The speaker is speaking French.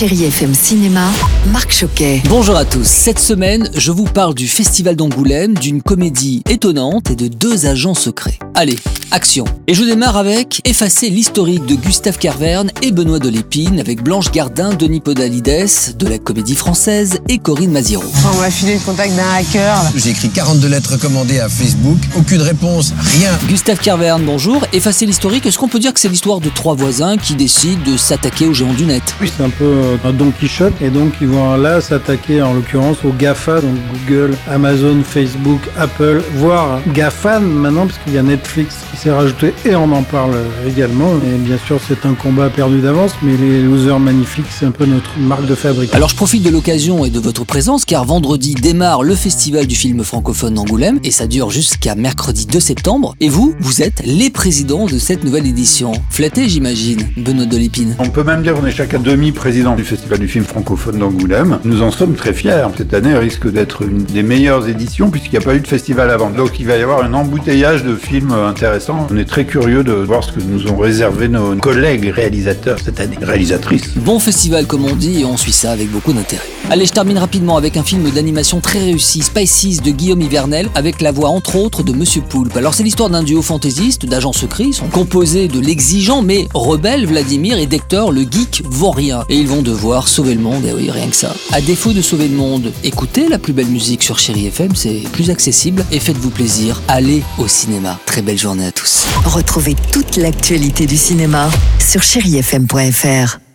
Chéri FM Cinéma, Marc Choquet. Bonjour à tous. Cette semaine, je vous parle du Festival d'Angoulême, d'une comédie étonnante et de deux agents secrets. Allez, action. Et je démarre avec Effacer l'historique de Gustave Carverne et Benoît de Lépine avec Blanche Gardin, Denis Podalides de la comédie française et Corinne Maziro. On m'a filé le contact d'un hacker. J'ai écrit 42 lettres recommandées à Facebook, aucune réponse, rien. Gustave Carverne, bonjour. Effacer l'historique, est-ce qu'on peut dire que c'est l'histoire de trois voisins qui décident de s'attaquer aux géants du net? Oui, c'est un peu euh, un Don Quichotte et donc ils vont là s'attaquer en l'occurrence aux GAFA, donc Google, Amazon, Facebook, Apple, voire GAFAN maintenant parce qu'il y a Netflix qui s'est rajouté et on en parle également. Et bien sûr c'est un combat perdu d'avance, mais les losers magnifiques c'est un peu notre marque de fabrique. Alors je profite de l'occasion et de votre présence car vendredi démarre le festival du film francophone d'Angoulême et ça dure jusqu'à mercredi 2 septembre. Et vous, vous êtes les présidents de cette nouvelle édition. Flatté j'imagine, Benoît de Lépine. On peut même dire qu'on est chacun demi-président du Festival du film francophone d'Angoulême. Nous en sommes très fiers. Cette année risque d'être une des meilleures éditions puisqu'il n'y a pas eu de festival avant. Donc il va y avoir un embouteillage de films intéressants. On est très curieux de voir ce que nous ont réservé nos collègues réalisateurs cette année, réalisatrices. Bon festival comme on dit et on suit ça avec beaucoup d'intérêt. Allez, je termine rapidement avec un film d'animation très réussi, Spices de Guillaume Hivernel, avec la voix entre autres de Monsieur Poulpe. Alors c'est l'histoire d'un duo fantaisiste d'agents secrets, ils sont composés de l'exigeant mais rebelle Vladimir et d'Hector le geek vaurien. Et ils vont devoir sauver le monde, et oui, rien que ça. À défaut de sauver le monde, écoutez la plus belle musique sur Chéri FM, c'est plus accessible et faites-vous plaisir, allez au cinéma. Très belle journée à tous. Retrouvez toute l'actualité du cinéma sur chérifm.fr.